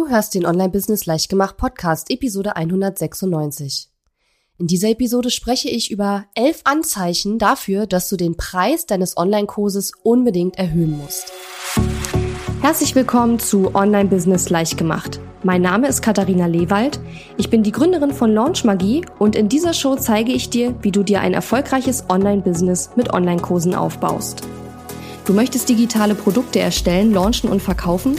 Du hörst den Online-Business Leichtgemacht Podcast, Episode 196. In dieser Episode spreche ich über elf Anzeichen dafür, dass du den Preis deines Online-Kurses unbedingt erhöhen musst. Herzlich willkommen zu Online-Business Leichtgemacht. Mein Name ist Katharina Lewald. Ich bin die Gründerin von Launch Magie und in dieser Show zeige ich dir, wie du dir ein erfolgreiches Online-Business mit Online-Kursen aufbaust. Du möchtest digitale Produkte erstellen, launchen und verkaufen?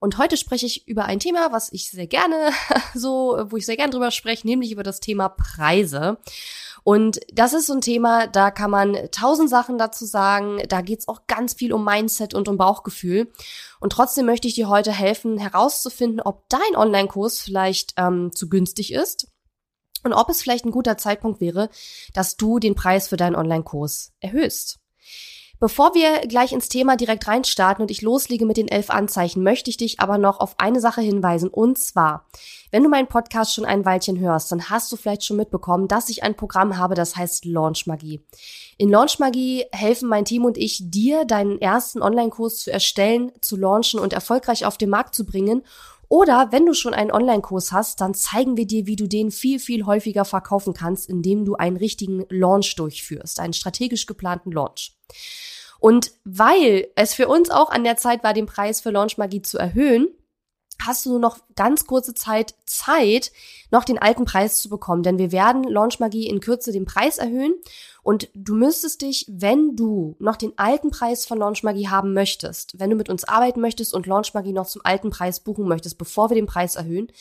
und heute spreche ich über ein Thema, was ich sehr gerne so, wo ich sehr gerne drüber spreche, nämlich über das Thema Preise. Und das ist so ein Thema, da kann man tausend Sachen dazu sagen. Da geht's auch ganz viel um Mindset und um Bauchgefühl. Und trotzdem möchte ich dir heute helfen, herauszufinden, ob dein Online-Kurs vielleicht ähm, zu günstig ist und ob es vielleicht ein guter Zeitpunkt wäre, dass du den Preis für deinen Online-Kurs erhöhst. Bevor wir gleich ins Thema direkt reinstarten und ich loslege mit den elf Anzeichen, möchte ich dich aber noch auf eine Sache hinweisen. Und zwar, wenn du meinen Podcast schon ein Weilchen hörst, dann hast du vielleicht schon mitbekommen, dass ich ein Programm habe, das heißt Launch Magie. In Launch Magie helfen mein Team und ich dir, deinen ersten Online-Kurs zu erstellen, zu launchen und erfolgreich auf den Markt zu bringen. Oder wenn du schon einen Online-Kurs hast, dann zeigen wir dir, wie du den viel, viel häufiger verkaufen kannst, indem du einen richtigen Launch durchführst, einen strategisch geplanten Launch. Und weil es für uns auch an der Zeit war, den Preis für Launch Magie zu erhöhen, hast du noch ganz kurze Zeit Zeit, noch den alten Preis zu bekommen. Denn wir werden Launch Magie in Kürze den Preis erhöhen. Und du müsstest dich, wenn du noch den alten Preis von Launch Magie haben möchtest, wenn du mit uns arbeiten möchtest und Launch Magie noch zum alten Preis buchen möchtest, bevor wir den Preis erhöhen,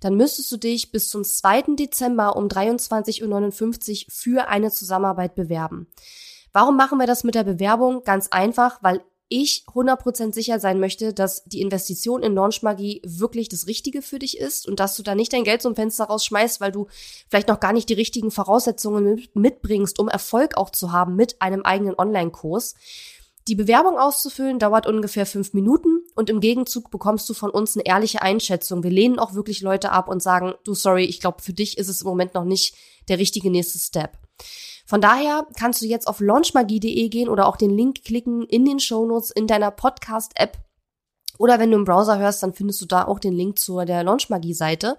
dann müsstest du dich bis zum 2. Dezember um 23.59 Uhr für eine Zusammenarbeit bewerben. Warum machen wir das mit der Bewerbung? Ganz einfach, weil ich 100% sicher sein möchte, dass die Investition in Launchmagie wirklich das Richtige für dich ist und dass du da nicht dein Geld zum Fenster rausschmeißt, weil du vielleicht noch gar nicht die richtigen Voraussetzungen mitbringst, um Erfolg auch zu haben mit einem eigenen Online-Kurs. Die Bewerbung auszufüllen dauert ungefähr fünf Minuten und im Gegenzug bekommst du von uns eine ehrliche Einschätzung. Wir lehnen auch wirklich Leute ab und sagen, du sorry, ich glaube, für dich ist es im Moment noch nicht der richtige nächste Step. Von daher kannst du jetzt auf launchmagie.de gehen oder auch den Link klicken in den Shownotes in deiner Podcast-App. Oder wenn du im Browser hörst, dann findest du da auch den Link zur der Launchmagie-Seite.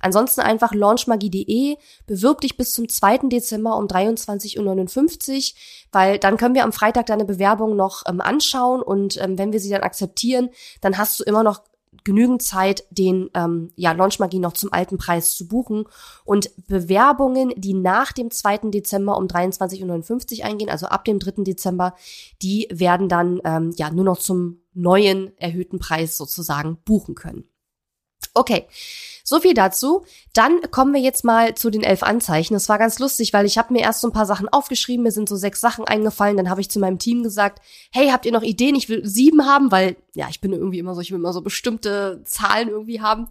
Ansonsten einfach launchmagie.de, bewirb dich bis zum 2. Dezember um 23.59 Uhr, weil dann können wir am Freitag deine Bewerbung noch ähm, anschauen und ähm, wenn wir sie dann akzeptieren, dann hast du immer noch genügend Zeit, den ähm, ja, Launchmagie noch zum alten Preis zu buchen. Und Bewerbungen, die nach dem 2. Dezember um 23.59 Uhr eingehen, also ab dem 3. Dezember, die werden dann ähm, ja nur noch zum neuen erhöhten Preis sozusagen buchen können. Okay, so viel dazu. Dann kommen wir jetzt mal zu den elf Anzeichen. Das war ganz lustig, weil ich habe mir erst so ein paar Sachen aufgeschrieben, mir sind so sechs Sachen eingefallen. Dann habe ich zu meinem Team gesagt, hey, habt ihr noch Ideen? Ich will sieben haben, weil ja, ich bin irgendwie immer so, ich will immer so bestimmte Zahlen irgendwie haben.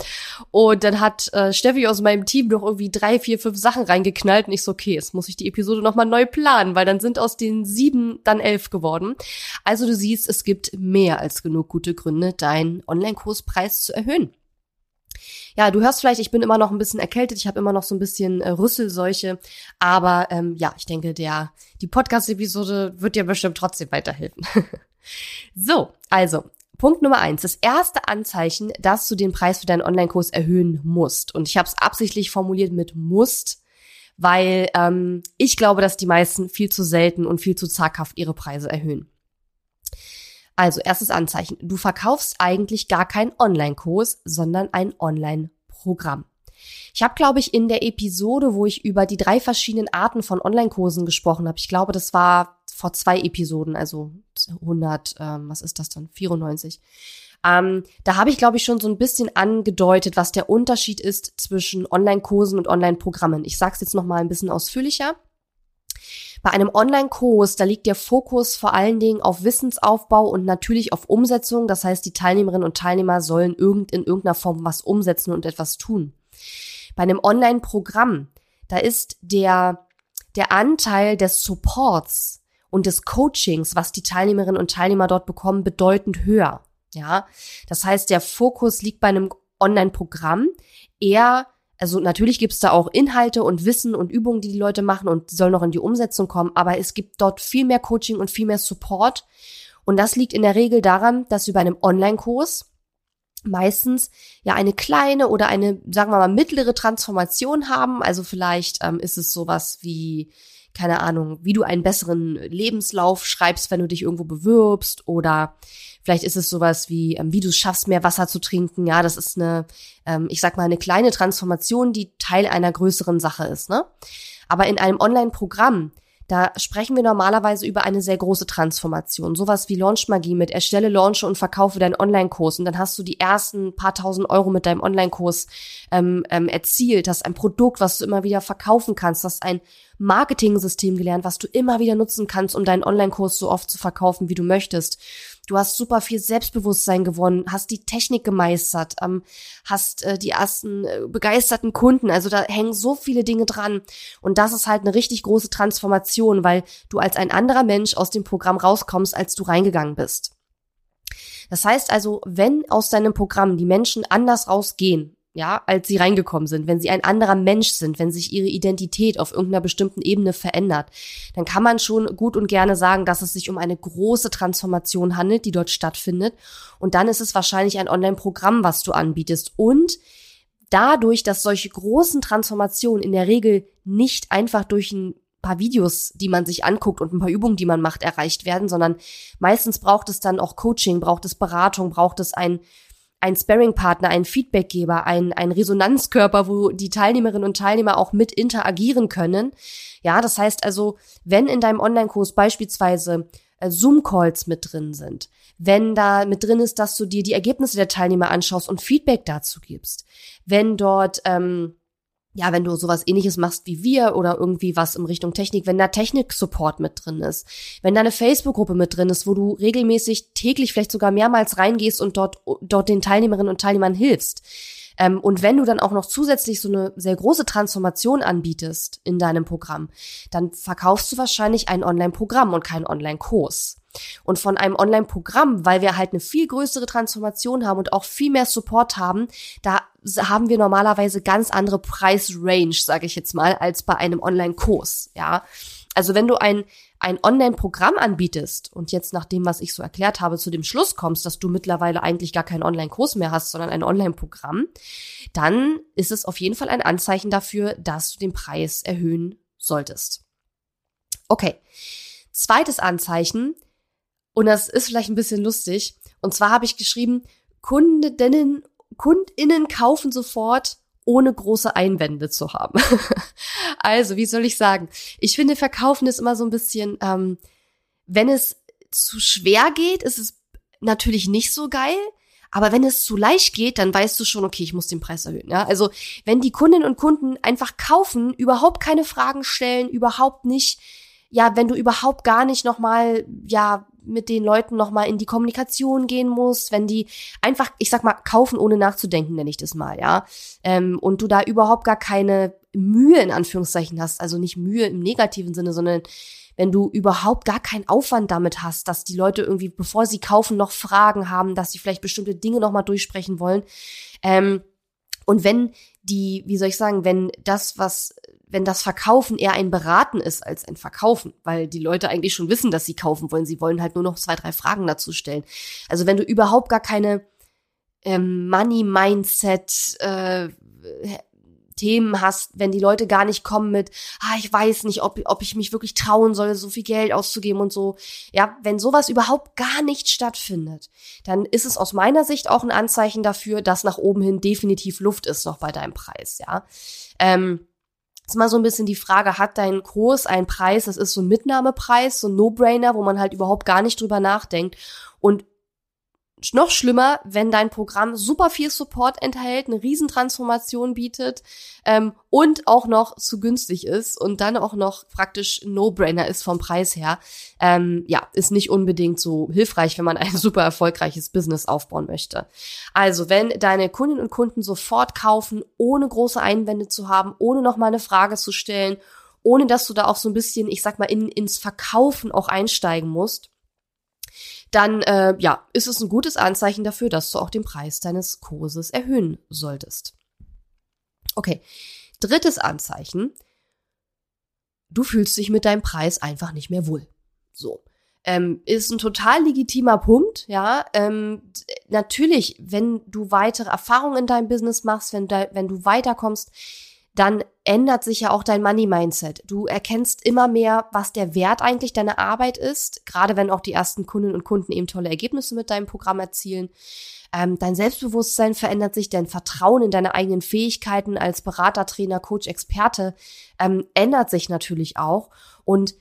Und dann hat äh, Steffi aus meinem Team noch irgendwie drei, vier, fünf Sachen reingeknallt und ich so, okay, jetzt muss ich die Episode nochmal neu planen, weil dann sind aus den sieben dann elf geworden. Also du siehst, es gibt mehr als genug gute Gründe, deinen Online-Kurspreis zu erhöhen. Ja, du hörst vielleicht, ich bin immer noch ein bisschen erkältet, ich habe immer noch so ein bisschen äh, Rüsselseuche, aber ähm, ja, ich denke, der die Podcast-Episode wird dir bestimmt trotzdem weiterhelfen. so, also Punkt Nummer eins. Das erste Anzeichen, dass du den Preis für deinen Online-Kurs erhöhen musst. Und ich habe es absichtlich formuliert mit musst, weil ähm, ich glaube, dass die meisten viel zu selten und viel zu zaghaft ihre Preise erhöhen. Also, erstes Anzeichen. Du verkaufst eigentlich gar keinen Online-Kurs, sondern ein Online-Programm. Ich habe, glaube ich, in der Episode, wo ich über die drei verschiedenen Arten von Online-Kursen gesprochen habe, ich glaube, das war vor zwei Episoden, also 100, ähm, was ist das dann, 94. Ähm, da habe ich, glaube ich, schon so ein bisschen angedeutet, was der Unterschied ist zwischen Online-Kursen und Online-Programmen. Ich sage es jetzt noch mal ein bisschen ausführlicher. Bei einem Online-Kurs, da liegt der Fokus vor allen Dingen auf Wissensaufbau und natürlich auf Umsetzung. Das heißt, die Teilnehmerinnen und Teilnehmer sollen irgend, in irgendeiner Form was umsetzen und etwas tun. Bei einem Online-Programm, da ist der, der Anteil des Supports und des Coachings, was die Teilnehmerinnen und Teilnehmer dort bekommen, bedeutend höher. Ja, das heißt, der Fokus liegt bei einem Online-Programm eher also natürlich gibt's da auch Inhalte und Wissen und Übungen, die die Leute machen und sollen noch in die Umsetzung kommen, aber es gibt dort viel mehr Coaching und viel mehr Support. Und das liegt in der Regel daran, dass wir bei einem Online-Kurs meistens ja eine kleine oder eine, sagen wir mal, mittlere Transformation haben. Also vielleicht ähm, ist es sowas wie keine Ahnung, wie du einen besseren Lebenslauf schreibst, wenn du dich irgendwo bewirbst oder vielleicht ist es sowas wie, ähm, wie du es schaffst, mehr Wasser zu trinken. Ja, das ist eine, ähm, ich sag mal, eine kleine Transformation, die Teil einer größeren Sache ist, ne? Aber in einem Online-Programm, da sprechen wir normalerweise über eine sehr große Transformation. Sowas wie Launchmagie mit erstelle, launche und verkaufe deinen Online-Kurs. Und dann hast du die ersten paar tausend Euro mit deinem Online-Kurs ähm, ähm, erzielt. Hast ein Produkt, was du immer wieder verkaufen kannst. Hast ein Marketing-System gelernt, was du immer wieder nutzen kannst, um deinen Online-Kurs so oft zu verkaufen, wie du möchtest. Du hast super viel Selbstbewusstsein gewonnen, hast die Technik gemeistert, ähm, hast äh, die ersten äh, begeisterten Kunden. Also da hängen so viele Dinge dran. Und das ist halt eine richtig große Transformation, weil du als ein anderer Mensch aus dem Programm rauskommst, als du reingegangen bist. Das heißt also, wenn aus deinem Programm die Menschen anders rausgehen, ja, als sie reingekommen sind, wenn sie ein anderer Mensch sind, wenn sich ihre Identität auf irgendeiner bestimmten Ebene verändert, dann kann man schon gut und gerne sagen, dass es sich um eine große Transformation handelt, die dort stattfindet. Und dann ist es wahrscheinlich ein Online-Programm, was du anbietest. Und dadurch, dass solche großen Transformationen in der Regel nicht einfach durch ein paar Videos, die man sich anguckt und ein paar Übungen, die man macht, erreicht werden, sondern meistens braucht es dann auch Coaching, braucht es Beratung, braucht es ein ein Sparringpartner, ein Feedbackgeber, ein, ein Resonanzkörper, wo die Teilnehmerinnen und Teilnehmer auch mit interagieren können. Ja, das heißt also, wenn in deinem Online-Kurs beispielsweise äh, Zoom-Calls mit drin sind, wenn da mit drin ist, dass du dir die Ergebnisse der Teilnehmer anschaust und Feedback dazu gibst, wenn dort ähm, ja, wenn du sowas ähnliches machst wie wir oder irgendwie was in Richtung Technik, wenn da Technik-Support mit drin ist, wenn da eine Facebook-Gruppe mit drin ist, wo du regelmäßig täglich vielleicht sogar mehrmals reingehst und dort, dort den Teilnehmerinnen und Teilnehmern hilfst. Ähm, und wenn du dann auch noch zusätzlich so eine sehr große Transformation anbietest in deinem Programm, dann verkaufst du wahrscheinlich ein Online-Programm und keinen Online-Kurs. Und von einem Online-Programm, weil wir halt eine viel größere Transformation haben und auch viel mehr Support haben, da haben wir normalerweise ganz andere Preisrange, sage ich jetzt mal, als bei einem Online-Kurs. Ja, also wenn du ein ein Online-Programm anbietest und jetzt nach dem, was ich so erklärt habe, zu dem Schluss kommst, dass du mittlerweile eigentlich gar keinen Online-Kurs mehr hast, sondern ein Online-Programm, dann ist es auf jeden Fall ein Anzeichen dafür, dass du den Preis erhöhen solltest. Okay. Zweites Anzeichen, und das ist vielleicht ein bisschen lustig. Und zwar habe ich geschrieben, Kundinnen, Kundinnen kaufen sofort, ohne große Einwände zu haben. also, wie soll ich sagen? Ich finde, Verkaufen ist immer so ein bisschen, ähm, wenn es zu schwer geht, ist es natürlich nicht so geil. Aber wenn es zu leicht geht, dann weißt du schon, okay, ich muss den Preis erhöhen. Ja? Also wenn die Kundinnen und Kunden einfach kaufen, überhaupt keine Fragen stellen, überhaupt nicht, ja, wenn du überhaupt gar nicht nochmal, ja, mit den Leuten nochmal in die Kommunikation gehen musst, wenn die einfach, ich sag mal, kaufen ohne nachzudenken, nenne ich das mal, ja. Ähm, und du da überhaupt gar keine Mühe in Anführungszeichen hast, also nicht Mühe im negativen Sinne, sondern wenn du überhaupt gar keinen Aufwand damit hast, dass die Leute irgendwie, bevor sie kaufen, noch Fragen haben, dass sie vielleicht bestimmte Dinge nochmal durchsprechen wollen. Ähm, und wenn die, wie soll ich sagen, wenn das, was wenn das Verkaufen eher ein Beraten ist als ein Verkaufen, weil die Leute eigentlich schon wissen, dass sie kaufen wollen. Sie wollen halt nur noch zwei, drei Fragen dazu stellen. Also wenn du überhaupt gar keine ähm, Money-Mindset äh, Themen hast, wenn die Leute gar nicht kommen mit, ah, ich weiß nicht, ob, ob ich mich wirklich trauen soll, so viel Geld auszugeben und so. Ja, wenn sowas überhaupt gar nicht stattfindet, dann ist es aus meiner Sicht auch ein Anzeichen dafür, dass nach oben hin definitiv Luft ist noch bei deinem Preis, ja. Ähm, ist mal so ein bisschen die Frage, hat dein Kurs einen Preis? Das ist so ein Mitnahmepreis, so ein No-Brainer, wo man halt überhaupt gar nicht drüber nachdenkt. Und noch schlimmer, wenn dein Programm super viel Support enthält, eine Riesentransformation bietet ähm, und auch noch zu günstig ist und dann auch noch praktisch No-Brainer ist vom Preis her. Ähm, ja, ist nicht unbedingt so hilfreich, wenn man ein super erfolgreiches Business aufbauen möchte. Also, wenn deine Kundinnen und Kunden sofort kaufen, ohne große Einwände zu haben, ohne noch mal eine Frage zu stellen, ohne dass du da auch so ein bisschen, ich sag mal, in, ins Verkaufen auch einsteigen musst, dann äh, ja, ist es ein gutes Anzeichen dafür, dass du auch den Preis deines Kurses erhöhen solltest. Okay, drittes Anzeichen, du fühlst dich mit deinem Preis einfach nicht mehr wohl. So. Ähm, ist ein total legitimer Punkt, ja. Ähm, natürlich, wenn du weitere Erfahrungen in deinem Business machst, wenn, da, wenn du weiterkommst, dann ändert sich ja auch dein Money-Mindset. Du erkennst immer mehr, was der Wert eigentlich deiner Arbeit ist, gerade wenn auch die ersten Kundinnen und Kunden eben tolle Ergebnisse mit deinem Programm erzielen. Ähm, dein Selbstbewusstsein verändert sich, dein Vertrauen in deine eigenen Fähigkeiten als Berater, Trainer, Coach, Experte ähm, ändert sich natürlich auch. Und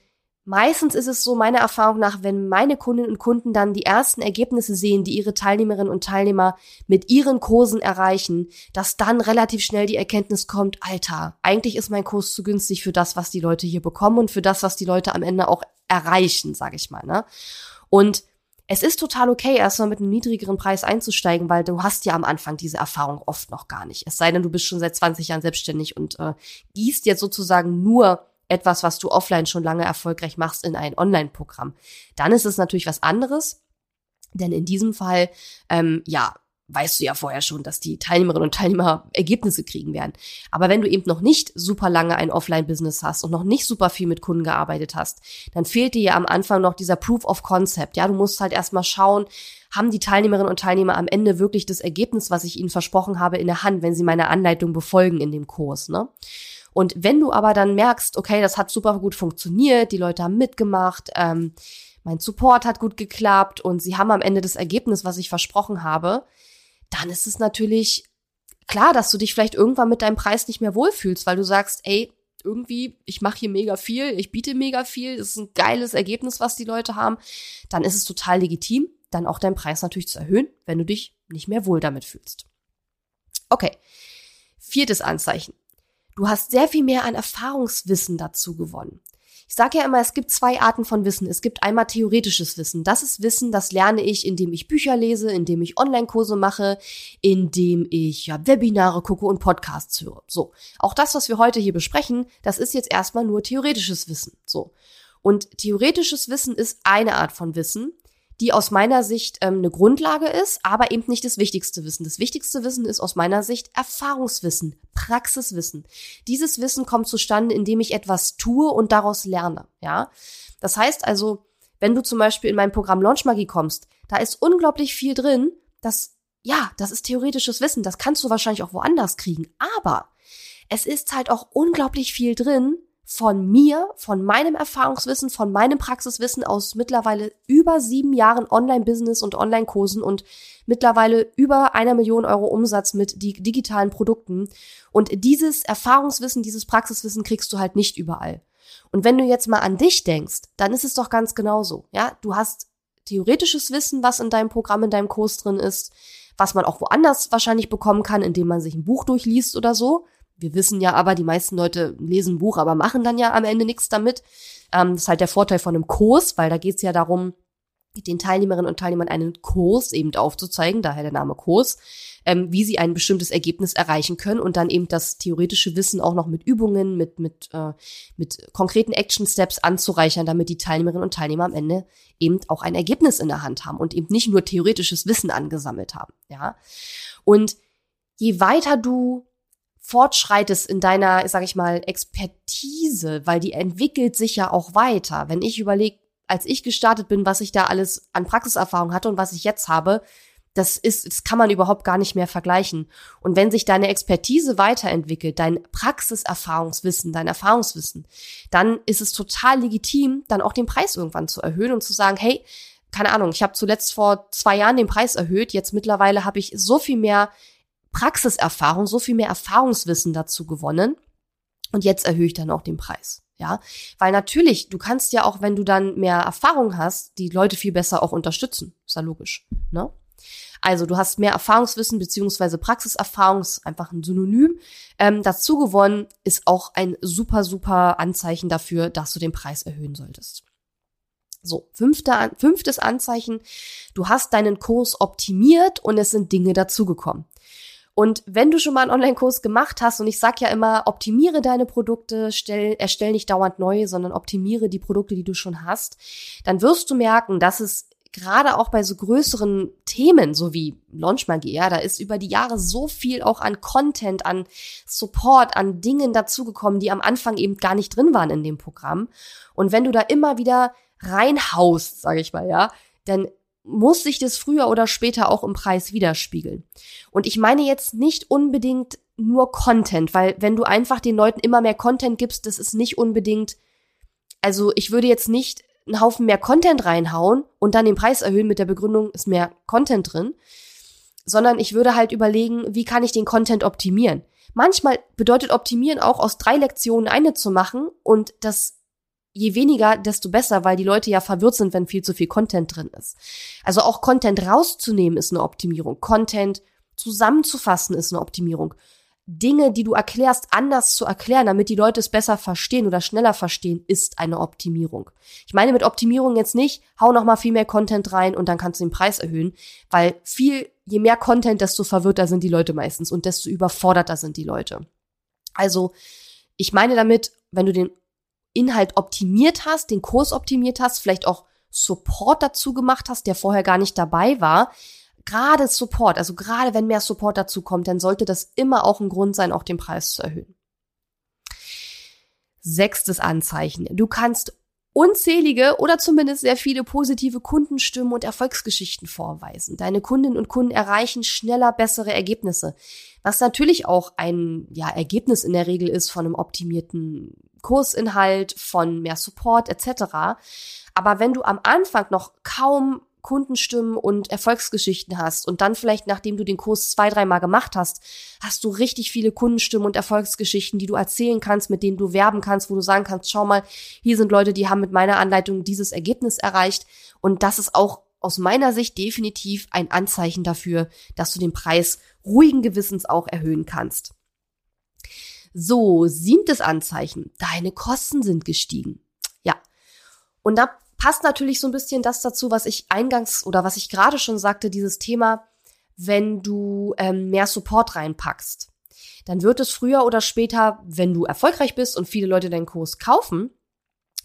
Meistens ist es so, meiner Erfahrung nach, wenn meine Kundinnen und Kunden dann die ersten Ergebnisse sehen, die ihre Teilnehmerinnen und Teilnehmer mit ihren Kursen erreichen, dass dann relativ schnell die Erkenntnis kommt, Alter, eigentlich ist mein Kurs zu günstig für das, was die Leute hier bekommen und für das, was die Leute am Ende auch erreichen, sage ich mal. Ne? Und es ist total okay, erstmal mit einem niedrigeren Preis einzusteigen, weil du hast ja am Anfang diese Erfahrung oft noch gar nicht. Es sei denn, du bist schon seit 20 Jahren selbstständig und äh, gießt jetzt sozusagen nur etwas, was du offline schon lange erfolgreich machst, in ein Online-Programm. Dann ist es natürlich was anderes, denn in diesem Fall, ähm, ja, weißt du ja vorher schon, dass die Teilnehmerinnen und Teilnehmer Ergebnisse kriegen werden. Aber wenn du eben noch nicht super lange ein Offline-Business hast und noch nicht super viel mit Kunden gearbeitet hast, dann fehlt dir ja am Anfang noch dieser Proof of Concept. Ja, du musst halt erstmal schauen, haben die Teilnehmerinnen und Teilnehmer am Ende wirklich das Ergebnis, was ich ihnen versprochen habe, in der Hand, wenn sie meine Anleitung befolgen in dem Kurs, ne? Und wenn du aber dann merkst, okay, das hat super gut funktioniert, die Leute haben mitgemacht, ähm, mein Support hat gut geklappt und sie haben am Ende das Ergebnis, was ich versprochen habe, dann ist es natürlich klar, dass du dich vielleicht irgendwann mit deinem Preis nicht mehr wohlfühlst, weil du sagst, ey, irgendwie, ich mache hier mega viel, ich biete mega viel, das ist ein geiles Ergebnis, was die Leute haben, dann ist es total legitim, dann auch deinen Preis natürlich zu erhöhen, wenn du dich nicht mehr wohl damit fühlst. Okay. Viertes Anzeichen. Du hast sehr viel mehr an Erfahrungswissen dazu gewonnen. Ich sage ja immer, es gibt zwei Arten von Wissen. Es gibt einmal theoretisches Wissen. Das ist Wissen, das lerne ich, indem ich Bücher lese, indem ich Online-Kurse mache, indem ich ja, Webinare gucke und Podcasts höre. So. Auch das, was wir heute hier besprechen, das ist jetzt erstmal nur theoretisches Wissen. So. Und theoretisches Wissen ist eine Art von Wissen die aus meiner Sicht ähm, eine Grundlage ist, aber eben nicht das wichtigste Wissen. Das wichtigste Wissen ist aus meiner Sicht Erfahrungswissen, Praxiswissen. Dieses Wissen kommt zustande, indem ich etwas tue und daraus lerne. Ja, das heißt also, wenn du zum Beispiel in mein Programm Launch Magie kommst, da ist unglaublich viel drin. Das ja, das ist theoretisches Wissen. Das kannst du wahrscheinlich auch woanders kriegen. Aber es ist halt auch unglaublich viel drin, von mir, von meinem Erfahrungswissen, von meinem Praxiswissen aus mittlerweile über sieben Jahren Online-Business und Online-Kursen und mittlerweile über einer Million Euro Umsatz mit die digitalen Produkten. Und dieses Erfahrungswissen, dieses Praxiswissen kriegst du halt nicht überall. Und wenn du jetzt mal an dich denkst, dann ist es doch ganz genauso. Ja, du hast theoretisches Wissen, was in deinem Programm, in deinem Kurs drin ist, was man auch woanders wahrscheinlich bekommen kann, indem man sich ein Buch durchliest oder so. Wir wissen ja aber, die meisten Leute lesen ein Buch, aber machen dann ja am Ende nichts damit. Ähm, das ist halt der Vorteil von einem Kurs, weil da geht es ja darum, den Teilnehmerinnen und Teilnehmern einen Kurs eben aufzuzeigen, daher der Name Kurs, ähm, wie sie ein bestimmtes Ergebnis erreichen können und dann eben das theoretische Wissen auch noch mit Übungen, mit, mit, äh, mit konkreten Action Steps anzureichern, damit die Teilnehmerinnen und Teilnehmer am Ende eben auch ein Ergebnis in der Hand haben und eben nicht nur theoretisches Wissen angesammelt haben, ja. Und je weiter du fortschreitest in deiner, sag ich mal, Expertise, weil die entwickelt sich ja auch weiter. Wenn ich überlege, als ich gestartet bin, was ich da alles an Praxiserfahrung hatte und was ich jetzt habe, das ist, das kann man überhaupt gar nicht mehr vergleichen. Und wenn sich deine Expertise weiterentwickelt, dein Praxiserfahrungswissen, dein Erfahrungswissen, dann ist es total legitim, dann auch den Preis irgendwann zu erhöhen und zu sagen, hey, keine Ahnung, ich habe zuletzt vor zwei Jahren den Preis erhöht, jetzt mittlerweile habe ich so viel mehr Praxiserfahrung, so viel mehr Erfahrungswissen dazu gewonnen. Und jetzt erhöhe ich dann auch den Preis. Ja, weil natürlich, du kannst ja auch, wenn du dann mehr Erfahrung hast, die Leute viel besser auch unterstützen. Ist ja logisch, ne? Also du hast mehr Erfahrungswissen beziehungsweise Praxiserfahrung, ist einfach ein Synonym, ähm, dazu gewonnen, ist auch ein super, super Anzeichen dafür, dass du den Preis erhöhen solltest. So, fünfte, fünftes Anzeichen, du hast deinen Kurs optimiert und es sind Dinge dazugekommen. Und wenn du schon mal einen Online-Kurs gemacht hast, und ich sag ja immer, optimiere deine Produkte, stell, erstell nicht dauernd neue, sondern optimiere die Produkte, die du schon hast, dann wirst du merken, dass es gerade auch bei so größeren Themen, so wie Launchmagie, ja, da ist über die Jahre so viel auch an Content, an Support, an Dingen dazugekommen, die am Anfang eben gar nicht drin waren in dem Programm. Und wenn du da immer wieder reinhaust, sage ich mal, ja, dann muss sich das früher oder später auch im Preis widerspiegeln. Und ich meine jetzt nicht unbedingt nur Content, weil wenn du einfach den Leuten immer mehr Content gibst, das ist nicht unbedingt, also ich würde jetzt nicht einen Haufen mehr Content reinhauen und dann den Preis erhöhen mit der Begründung, ist mehr Content drin, sondern ich würde halt überlegen, wie kann ich den Content optimieren. Manchmal bedeutet optimieren auch aus drei Lektionen eine zu machen und das je weniger, desto besser, weil die Leute ja verwirrt sind, wenn viel zu viel Content drin ist. Also auch Content rauszunehmen ist eine Optimierung. Content zusammenzufassen ist eine Optimierung. Dinge, die du erklärst, anders zu erklären, damit die Leute es besser verstehen oder schneller verstehen, ist eine Optimierung. Ich meine mit Optimierung jetzt nicht, hau noch mal viel mehr Content rein und dann kannst du den Preis erhöhen, weil viel, je mehr Content, desto verwirrter sind die Leute meistens und desto überforderter sind die Leute. Also, ich meine damit, wenn du den Inhalt optimiert hast, den Kurs optimiert hast, vielleicht auch Support dazu gemacht hast, der vorher gar nicht dabei war. Gerade Support, also gerade wenn mehr Support dazu kommt, dann sollte das immer auch ein Grund sein, auch den Preis zu erhöhen. Sechstes Anzeichen. Du kannst unzählige oder zumindest sehr viele positive Kundenstimmen und Erfolgsgeschichten vorweisen. Deine Kundinnen und Kunden erreichen schneller bessere Ergebnisse, was natürlich auch ein ja, Ergebnis in der Regel ist von einem optimierten Kursinhalt, von mehr Support etc. Aber wenn du am Anfang noch kaum Kundenstimmen und Erfolgsgeschichten hast und dann vielleicht, nachdem du den Kurs zwei, dreimal gemacht hast, hast du richtig viele Kundenstimmen und Erfolgsgeschichten, die du erzählen kannst, mit denen du werben kannst, wo du sagen kannst, schau mal, hier sind Leute, die haben mit meiner Anleitung dieses Ergebnis erreicht. Und das ist auch aus meiner Sicht definitiv ein Anzeichen dafür, dass du den Preis ruhigen Gewissens auch erhöhen kannst. So, siebtes Anzeichen. Deine Kosten sind gestiegen. Ja. Und da passt natürlich so ein bisschen das dazu, was ich eingangs oder was ich gerade schon sagte, dieses Thema, wenn du ähm, mehr Support reinpackst. Dann wird es früher oder später, wenn du erfolgreich bist und viele Leute deinen Kurs kaufen,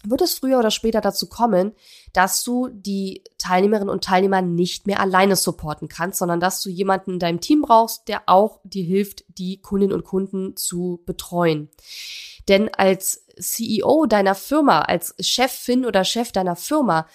wird es früher oder später dazu kommen, dass du die Teilnehmerinnen und Teilnehmer nicht mehr alleine supporten kannst, sondern dass du jemanden in deinem Team brauchst, der auch dir hilft, die Kundinnen und Kunden zu betreuen. Denn als CEO deiner Firma, als Chefin oder Chef deiner Firma,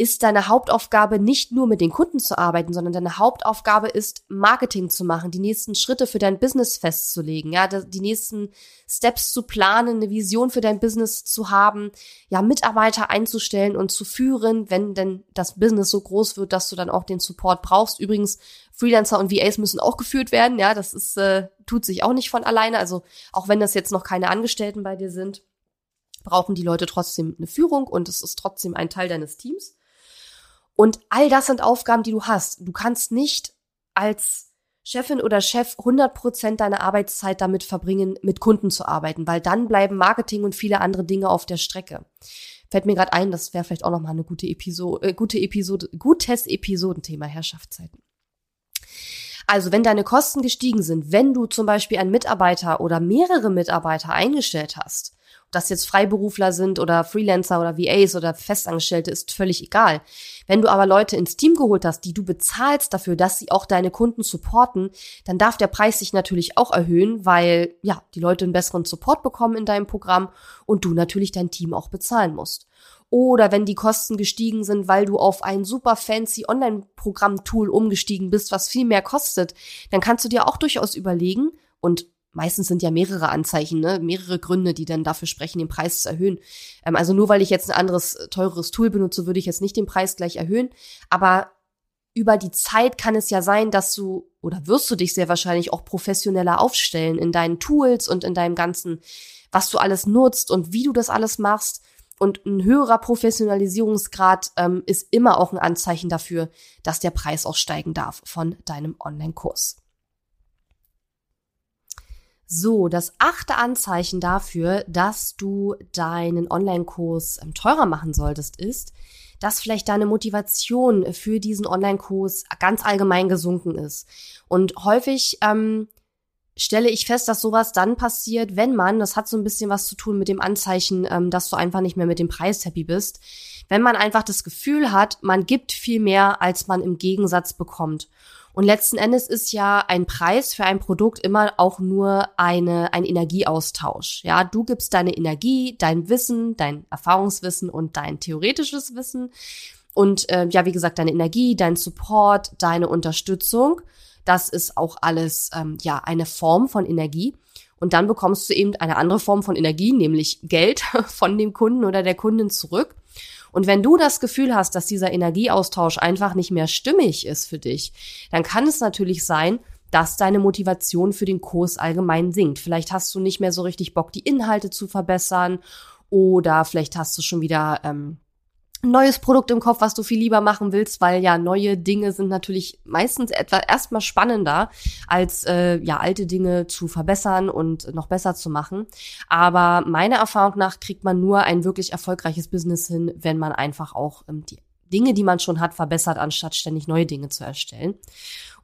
ist deine Hauptaufgabe nicht nur mit den Kunden zu arbeiten, sondern deine Hauptaufgabe ist Marketing zu machen, die nächsten Schritte für dein Business festzulegen, ja, die nächsten Steps zu planen, eine Vision für dein Business zu haben, ja, Mitarbeiter einzustellen und zu führen, wenn denn das Business so groß wird, dass du dann auch den Support brauchst. Übrigens, Freelancer und VAs müssen auch geführt werden, ja, das ist äh, tut sich auch nicht von alleine, also auch wenn das jetzt noch keine Angestellten bei dir sind, brauchen die Leute trotzdem eine Führung und es ist trotzdem ein Teil deines Teams. Und all das sind Aufgaben, die du hast. Du kannst nicht als Chefin oder Chef 100 Prozent deiner Arbeitszeit damit verbringen, mit Kunden zu arbeiten, weil dann bleiben Marketing und viele andere Dinge auf der Strecke. Fällt mir gerade ein, das wäre vielleicht auch noch mal eine gute Episode, äh, gute Episode, gutes Episodenthema Herrschaftszeiten. Also, wenn deine Kosten gestiegen sind, wenn du zum Beispiel einen Mitarbeiter oder mehrere Mitarbeiter eingestellt hast, das jetzt Freiberufler sind oder Freelancer oder VAs oder Festangestellte, ist völlig egal. Wenn du aber Leute ins Team geholt hast, die du bezahlst dafür, dass sie auch deine Kunden supporten, dann darf der Preis sich natürlich auch erhöhen, weil ja, die Leute einen besseren Support bekommen in deinem Programm und du natürlich dein Team auch bezahlen musst. Oder wenn die Kosten gestiegen sind, weil du auf ein super fancy Online-Programm-Tool umgestiegen bist, was viel mehr kostet, dann kannst du dir auch durchaus überlegen, und meistens sind ja mehrere Anzeichen, ne? mehrere Gründe, die dann dafür sprechen, den Preis zu erhöhen. Ähm, also nur weil ich jetzt ein anderes, äh, teureres Tool benutze, würde ich jetzt nicht den Preis gleich erhöhen. Aber über die Zeit kann es ja sein, dass du oder wirst du dich sehr wahrscheinlich auch professioneller aufstellen in deinen Tools und in deinem ganzen, was du alles nutzt und wie du das alles machst. und ein höherer Professionalisierungsgrad ähm, ist immer auch ein Anzeichen dafür, dass der Preis auch steigen darf von deinem Online-Kurs. So, das achte Anzeichen dafür, dass du deinen Online-Kurs ähm, teurer machen solltest, ist, dass vielleicht deine Motivation für diesen Online-Kurs ganz allgemein gesunken ist. Und häufig ähm, stelle ich fest, dass sowas dann passiert, wenn man, das hat so ein bisschen was zu tun mit dem Anzeichen, ähm, dass du einfach nicht mehr mit dem Preis happy bist, wenn man einfach das Gefühl hat, man gibt viel mehr, als man im Gegensatz bekommt. Und letzten Endes ist ja ein Preis für ein Produkt immer auch nur eine, ein Energieaustausch. Ja, du gibst deine Energie, dein Wissen, dein Erfahrungswissen und dein theoretisches Wissen und äh, ja, wie gesagt, deine Energie, dein Support, deine Unterstützung. Das ist auch alles ähm, ja eine Form von Energie. Und dann bekommst du eben eine andere Form von Energie, nämlich Geld von dem Kunden oder der Kundin zurück. Und wenn du das Gefühl hast, dass dieser Energieaustausch einfach nicht mehr stimmig ist für dich, dann kann es natürlich sein, dass deine Motivation für den Kurs allgemein sinkt. Vielleicht hast du nicht mehr so richtig Bock, die Inhalte zu verbessern oder vielleicht hast du schon wieder ähm, neues Produkt im Kopf, was du viel lieber machen willst, weil ja neue Dinge sind natürlich meistens etwa erstmal spannender, als äh, ja alte Dinge zu verbessern und noch besser zu machen. Aber meiner Erfahrung nach kriegt man nur ein wirklich erfolgreiches Business hin, wenn man einfach auch ähm, die Dinge, die man schon hat, verbessert, anstatt ständig neue Dinge zu erstellen.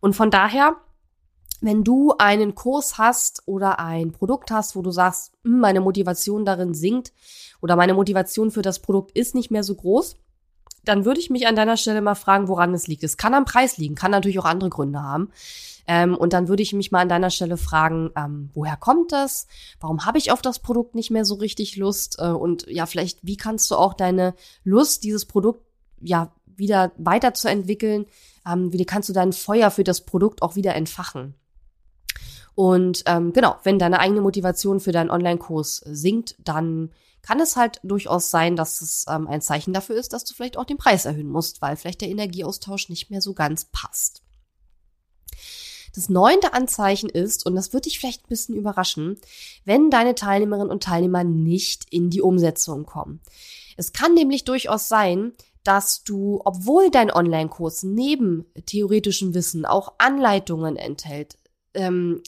Und von daher wenn du einen Kurs hast oder ein Produkt hast, wo du sagst, hm, meine Motivation darin sinkt oder meine Motivation für das Produkt ist nicht mehr so groß, dann würde ich mich an deiner Stelle mal fragen, woran es liegt. Es kann am Preis liegen, kann natürlich auch andere Gründe haben. Ähm, und dann würde ich mich mal an deiner Stelle fragen, ähm, woher kommt das? Warum habe ich auf das Produkt nicht mehr so richtig Lust? Äh, und ja, vielleicht, wie kannst du auch deine Lust, dieses Produkt ja wieder weiterzuentwickeln? Ähm, wie kannst du dein Feuer für das Produkt auch wieder entfachen? Und ähm, genau, wenn deine eigene Motivation für deinen Online-Kurs sinkt, dann kann es halt durchaus sein, dass es ähm, ein Zeichen dafür ist, dass du vielleicht auch den Preis erhöhen musst, weil vielleicht der Energieaustausch nicht mehr so ganz passt. Das neunte Anzeichen ist, und das wird dich vielleicht ein bisschen überraschen, wenn deine Teilnehmerinnen und Teilnehmer nicht in die Umsetzung kommen. Es kann nämlich durchaus sein, dass du, obwohl dein Online-Kurs neben theoretischem Wissen auch Anleitungen enthält, ähm,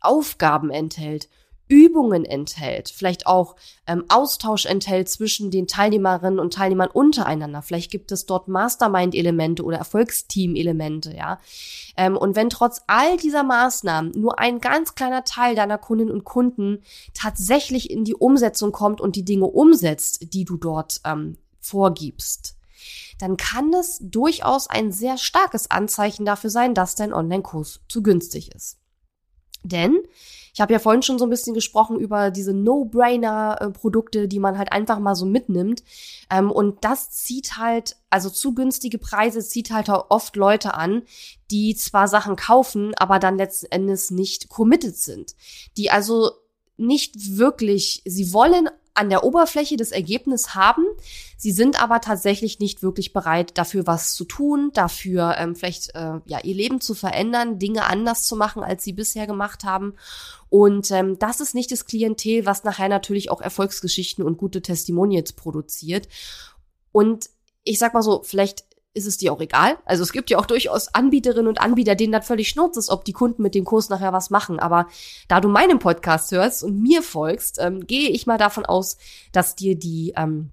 Aufgaben enthält, Übungen enthält, vielleicht auch ähm, Austausch enthält zwischen den Teilnehmerinnen und Teilnehmern untereinander. Vielleicht gibt es dort Mastermind-Elemente oder Erfolgsteam-Elemente, ja. Ähm, und wenn trotz all dieser Maßnahmen nur ein ganz kleiner Teil deiner Kundinnen und Kunden tatsächlich in die Umsetzung kommt und die Dinge umsetzt, die du dort ähm, vorgibst, dann kann es durchaus ein sehr starkes Anzeichen dafür sein, dass dein Online-Kurs zu günstig ist. Denn ich habe ja vorhin schon so ein bisschen gesprochen über diese No-Brainer-Produkte, die man halt einfach mal so mitnimmt. Ähm, und das zieht halt, also zu günstige Preise zieht halt oft Leute an, die zwar Sachen kaufen, aber dann letzten Endes nicht committed sind. Die also nicht wirklich, sie wollen an der Oberfläche das Ergebnis haben. Sie sind aber tatsächlich nicht wirklich bereit, dafür was zu tun, dafür ähm, vielleicht äh, ja ihr Leben zu verändern, Dinge anders zu machen, als sie bisher gemacht haben. Und ähm, das ist nicht das Klientel, was nachher natürlich auch Erfolgsgeschichten und gute Testimonials produziert. Und ich sag mal so, vielleicht ist es dir auch egal. Also es gibt ja auch durchaus Anbieterinnen und Anbieter, denen das völlig schnurz ist, ob die Kunden mit dem Kurs nachher was machen. Aber da du meinen Podcast hörst und mir folgst, ähm, gehe ich mal davon aus, dass dir die ähm,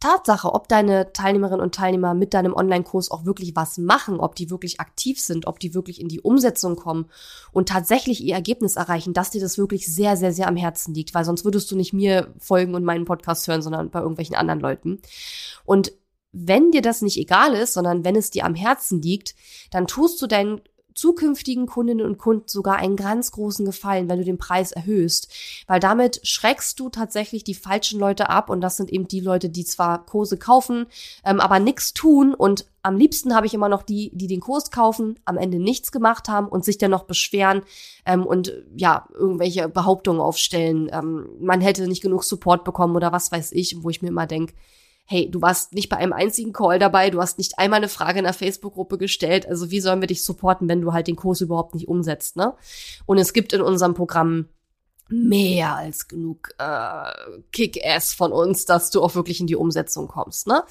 Tatsache, ob deine Teilnehmerinnen und Teilnehmer mit deinem Online-Kurs auch wirklich was machen, ob die wirklich aktiv sind, ob die wirklich in die Umsetzung kommen und tatsächlich ihr Ergebnis erreichen, dass dir das wirklich sehr, sehr, sehr am Herzen liegt, weil sonst würdest du nicht mir folgen und meinen Podcast hören, sondern bei irgendwelchen anderen Leuten. Und wenn dir das nicht egal ist, sondern wenn es dir am Herzen liegt, dann tust du deinen zukünftigen Kundinnen und Kunden sogar einen ganz großen Gefallen, wenn du den Preis erhöhst, weil damit schreckst du tatsächlich die falschen Leute ab und das sind eben die Leute, die zwar Kurse kaufen, ähm, aber nichts tun und am liebsten habe ich immer noch die, die den Kurs kaufen, am Ende nichts gemacht haben und sich dann noch beschweren ähm, und ja irgendwelche Behauptungen aufstellen, ähm, man hätte nicht genug Support bekommen oder was weiß ich, wo ich mir immer denke, hey, du warst nicht bei einem einzigen Call dabei, du hast nicht einmal eine Frage in der Facebook-Gruppe gestellt, also wie sollen wir dich supporten, wenn du halt den Kurs überhaupt nicht umsetzt, ne? Und es gibt in unserem Programm mehr als genug äh, Kick-Ass von uns, dass du auch wirklich in die Umsetzung kommst. Ne?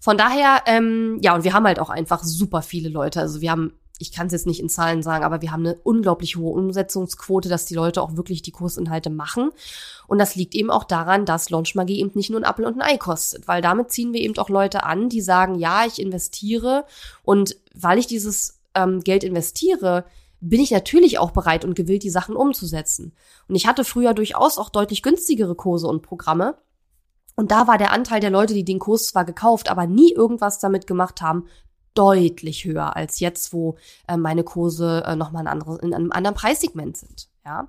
Von daher, ähm, ja, und wir haben halt auch einfach super viele Leute. Also wir haben, ich kann es jetzt nicht in Zahlen sagen, aber wir haben eine unglaublich hohe Umsetzungsquote, dass die Leute auch wirklich die Kursinhalte machen. Und das liegt eben auch daran, dass Launchmagie eben nicht nur ein Apfel und ein Ei kostet, weil damit ziehen wir eben auch Leute an, die sagen, ja, ich investiere und weil ich dieses ähm, Geld investiere, bin ich natürlich auch bereit und gewillt, die Sachen umzusetzen. Und ich hatte früher durchaus auch deutlich günstigere Kurse und Programme. Und da war der Anteil der Leute, die den Kurs zwar gekauft, aber nie irgendwas damit gemacht haben, deutlich höher als jetzt, wo äh, meine Kurse äh, nochmal in einem anderen Preissegment sind. Ja,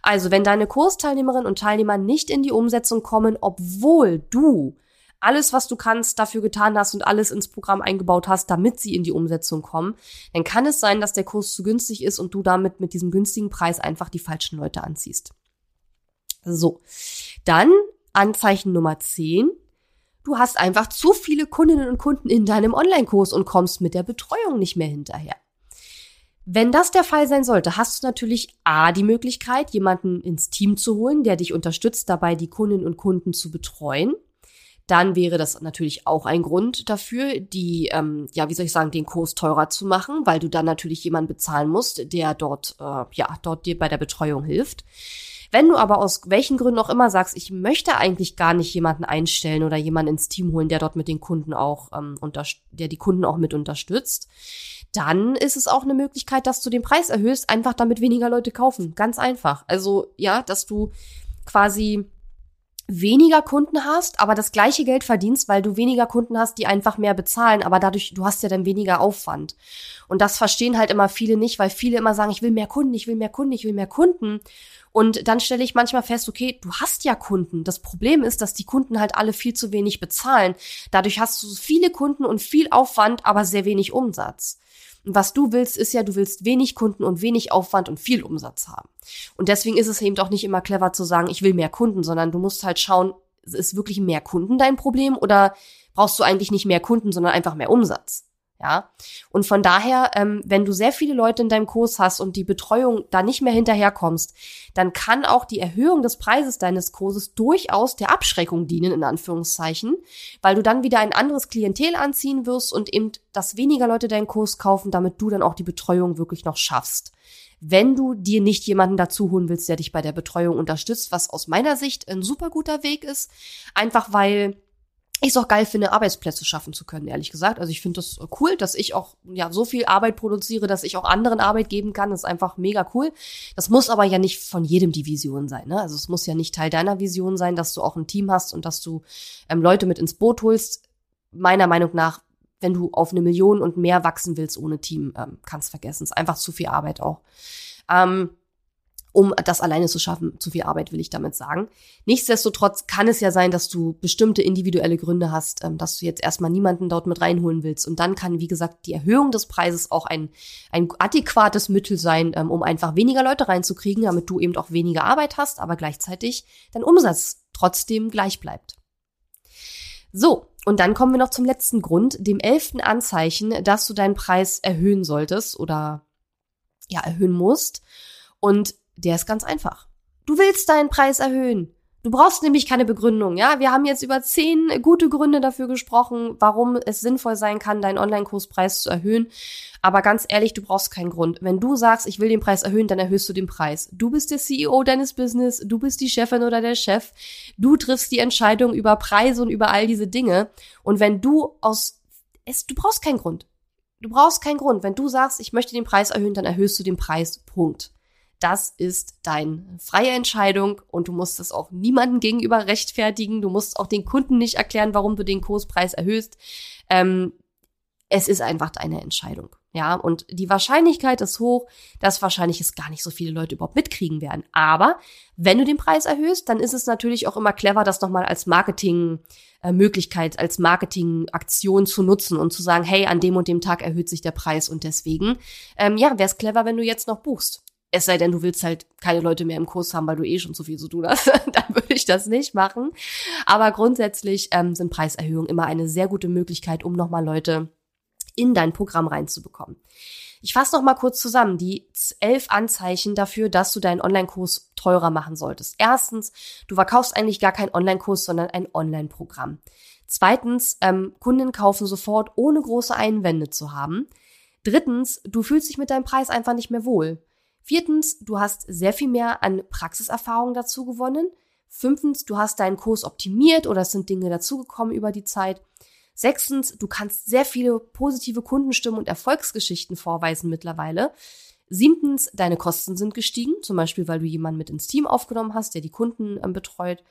also wenn deine Kursteilnehmerinnen und Teilnehmer nicht in die Umsetzung kommen, obwohl du alles, was du kannst, dafür getan hast und alles ins Programm eingebaut hast, damit sie in die Umsetzung kommen, dann kann es sein, dass der Kurs zu günstig ist und du damit mit diesem günstigen Preis einfach die falschen Leute anziehst. So, dann Anzeichen Nummer 10. Du hast einfach zu viele Kundinnen und Kunden in deinem Online-Kurs und kommst mit der Betreuung nicht mehr hinterher. Wenn das der Fall sein sollte, hast du natürlich A, die Möglichkeit, jemanden ins Team zu holen, der dich unterstützt dabei, die Kundinnen und Kunden zu betreuen dann wäre das natürlich auch ein Grund dafür, die, ähm, ja, wie soll ich sagen, den Kurs teurer zu machen, weil du dann natürlich jemanden bezahlen musst, der dort, äh, ja, dort dir bei der Betreuung hilft. Wenn du aber aus welchen Gründen auch immer sagst, ich möchte eigentlich gar nicht jemanden einstellen oder jemanden ins Team holen, der dort mit den Kunden auch, ähm, der die Kunden auch mit unterstützt, dann ist es auch eine Möglichkeit, dass du den Preis erhöhst, einfach damit weniger Leute kaufen. Ganz einfach. Also ja, dass du quasi weniger Kunden hast, aber das gleiche Geld verdienst, weil du weniger Kunden hast, die einfach mehr bezahlen, aber dadurch, du hast ja dann weniger Aufwand. Und das verstehen halt immer viele nicht, weil viele immer sagen, ich will mehr Kunden, ich will mehr Kunden, ich will mehr Kunden. Und dann stelle ich manchmal fest, okay, du hast ja Kunden. Das Problem ist, dass die Kunden halt alle viel zu wenig bezahlen. Dadurch hast du viele Kunden und viel Aufwand, aber sehr wenig Umsatz. Und was du willst, ist ja, du willst wenig Kunden und wenig Aufwand und viel Umsatz haben. Und deswegen ist es eben doch nicht immer clever zu sagen, ich will mehr Kunden, sondern du musst halt schauen, ist wirklich mehr Kunden dein Problem oder brauchst du eigentlich nicht mehr Kunden, sondern einfach mehr Umsatz? Ja. Und von daher, ähm, wenn du sehr viele Leute in deinem Kurs hast und die Betreuung da nicht mehr hinterherkommst, dann kann auch die Erhöhung des Preises deines Kurses durchaus der Abschreckung dienen, in Anführungszeichen, weil du dann wieder ein anderes Klientel anziehen wirst und eben, dass weniger Leute deinen Kurs kaufen, damit du dann auch die Betreuung wirklich noch schaffst. Wenn du dir nicht jemanden dazu holen willst, der dich bei der Betreuung unterstützt, was aus meiner Sicht ein super guter Weg ist, einfach weil ich es auch geil finde, Arbeitsplätze schaffen zu können, ehrlich gesagt. Also ich finde das cool, dass ich auch ja so viel Arbeit produziere, dass ich auch anderen Arbeit geben kann. Das ist einfach mega cool. Das muss aber ja nicht von jedem die Vision sein. Ne? Also es muss ja nicht Teil deiner Vision sein, dass du auch ein Team hast und dass du ähm, Leute mit ins Boot holst. Meiner Meinung nach, wenn du auf eine Million und mehr wachsen willst ohne Team, ähm, kannst vergessen. Es ist einfach zu viel Arbeit auch. Ähm, um das alleine zu schaffen. Zu viel Arbeit will ich damit sagen. Nichtsdestotrotz kann es ja sein, dass du bestimmte individuelle Gründe hast, ähm, dass du jetzt erstmal niemanden dort mit reinholen willst. Und dann kann, wie gesagt, die Erhöhung des Preises auch ein, ein adäquates Mittel sein, ähm, um einfach weniger Leute reinzukriegen, damit du eben auch weniger Arbeit hast, aber gleichzeitig dein Umsatz trotzdem gleich bleibt. So, und dann kommen wir noch zum letzten Grund, dem elften Anzeichen, dass du deinen Preis erhöhen solltest oder ja, erhöhen musst. Und der ist ganz einfach. Du willst deinen Preis erhöhen. Du brauchst nämlich keine Begründung, ja? Wir haben jetzt über zehn gute Gründe dafür gesprochen, warum es sinnvoll sein kann, deinen Online-Kurspreis zu erhöhen. Aber ganz ehrlich, du brauchst keinen Grund. Wenn du sagst, ich will den Preis erhöhen, dann erhöhst du den Preis. Du bist der CEO deines Business, du bist die Chefin oder der Chef. Du triffst die Entscheidung über Preise und über all diese Dinge. Und wenn du aus, es, du brauchst keinen Grund. Du brauchst keinen Grund. Wenn du sagst, ich möchte den Preis erhöhen, dann erhöhst du den Preis. Punkt. Das ist deine freie Entscheidung und du musst es auch niemandem gegenüber rechtfertigen. Du musst auch den Kunden nicht erklären, warum du den Kurspreis erhöhst. Ähm, es ist einfach deine Entscheidung. Ja, und die Wahrscheinlichkeit ist hoch, dass wahrscheinlich es gar nicht so viele Leute überhaupt mitkriegen werden. Aber wenn du den Preis erhöhst, dann ist es natürlich auch immer clever, das nochmal als Marketing-Möglichkeit, als Marketing-Aktion zu nutzen und zu sagen, hey, an dem und dem Tag erhöht sich der Preis und deswegen, ähm, ja, wäre es clever, wenn du jetzt noch buchst. Es sei denn, du willst halt keine Leute mehr im Kurs haben, weil du eh schon so viel zu tun hast. Dann würde ich das nicht machen. Aber grundsätzlich ähm, sind Preiserhöhungen immer eine sehr gute Möglichkeit, um nochmal Leute in dein Programm reinzubekommen. Ich fasse noch mal kurz zusammen die elf Anzeichen dafür, dass du deinen Online-Kurs teurer machen solltest. Erstens, du verkaufst eigentlich gar keinen Online-Kurs, sondern ein Online-Programm. Zweitens, ähm, Kunden kaufen sofort, ohne große Einwände zu haben. Drittens, du fühlst dich mit deinem Preis einfach nicht mehr wohl. Viertens, du hast sehr viel mehr an Praxiserfahrung dazu gewonnen. Fünftens, du hast deinen Kurs optimiert oder es sind Dinge dazugekommen über die Zeit. Sechstens, du kannst sehr viele positive Kundenstimmen und Erfolgsgeschichten vorweisen mittlerweile. Siebtens, deine Kosten sind gestiegen, zum Beispiel, weil du jemanden mit ins Team aufgenommen hast, der die Kunden ähm, betreut.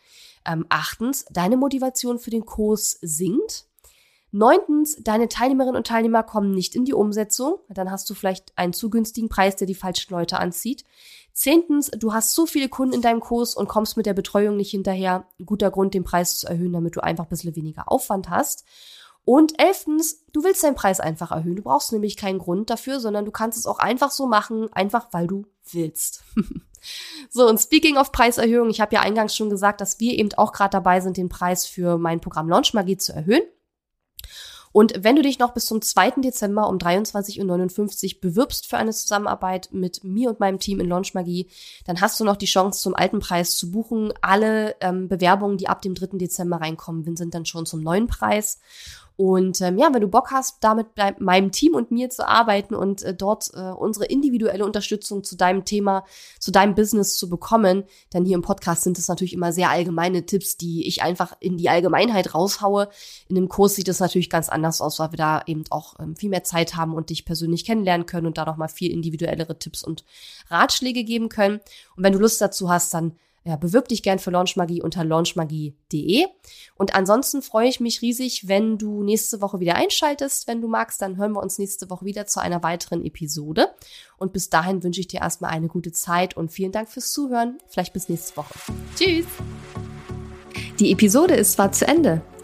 Ähm, achtens, deine Motivation für den Kurs sinkt. Neuntens, deine Teilnehmerinnen und Teilnehmer kommen nicht in die Umsetzung. Dann hast du vielleicht einen zu günstigen Preis, der die falschen Leute anzieht. Zehntens, du hast so viele Kunden in deinem Kurs und kommst mit der Betreuung nicht hinterher. Guter Grund, den Preis zu erhöhen, damit du einfach ein bisschen weniger Aufwand hast. Und elftens, du willst deinen Preis einfach erhöhen. Du brauchst nämlich keinen Grund dafür, sondern du kannst es auch einfach so machen, einfach weil du willst. so, und speaking of Preiserhöhung, ich habe ja eingangs schon gesagt, dass wir eben auch gerade dabei sind, den Preis für mein Programm Launch Magie zu erhöhen. Und wenn du dich noch bis zum 2. Dezember um 23.59 Uhr bewirbst für eine Zusammenarbeit mit mir und meinem Team in Launch Magie, dann hast du noch die Chance, zum alten Preis zu buchen. Alle ähm, Bewerbungen, die ab dem 3. Dezember reinkommen, sind dann schon zum neuen Preis. Und ähm, ja, wenn du Bock hast, damit bei meinem Team und mir zu arbeiten und äh, dort äh, unsere individuelle Unterstützung zu deinem Thema, zu deinem Business zu bekommen, denn hier im Podcast sind es natürlich immer sehr allgemeine Tipps, die ich einfach in die Allgemeinheit raushaue. In dem Kurs sieht es natürlich ganz anders aus, weil wir da eben auch ähm, viel mehr Zeit haben und dich persönlich kennenlernen können und da noch mal viel individuellere Tipps und Ratschläge geben können. Und wenn du Lust dazu hast, dann ja, bewirb dich gern für Launchmagie unter launchmagie.de. Und ansonsten freue ich mich riesig, wenn du nächste Woche wieder einschaltest. Wenn du magst, dann hören wir uns nächste Woche wieder zu einer weiteren Episode. Und bis dahin wünsche ich dir erstmal eine gute Zeit und vielen Dank fürs Zuhören. Vielleicht bis nächste Woche. Tschüss! Die Episode ist zwar zu Ende,